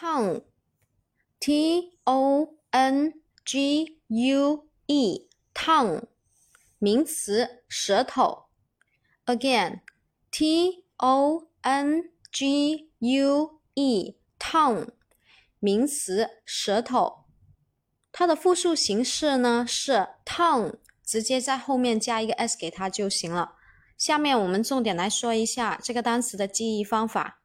TONGUE TONGUE TONGUE 名词舌头，again，TONGUE Tongue 名词舌头。它的复数形式呢，是 tongue，直接在后面加一个 s 给它就行了。下面我们重点来说一下这个单词的记忆方法。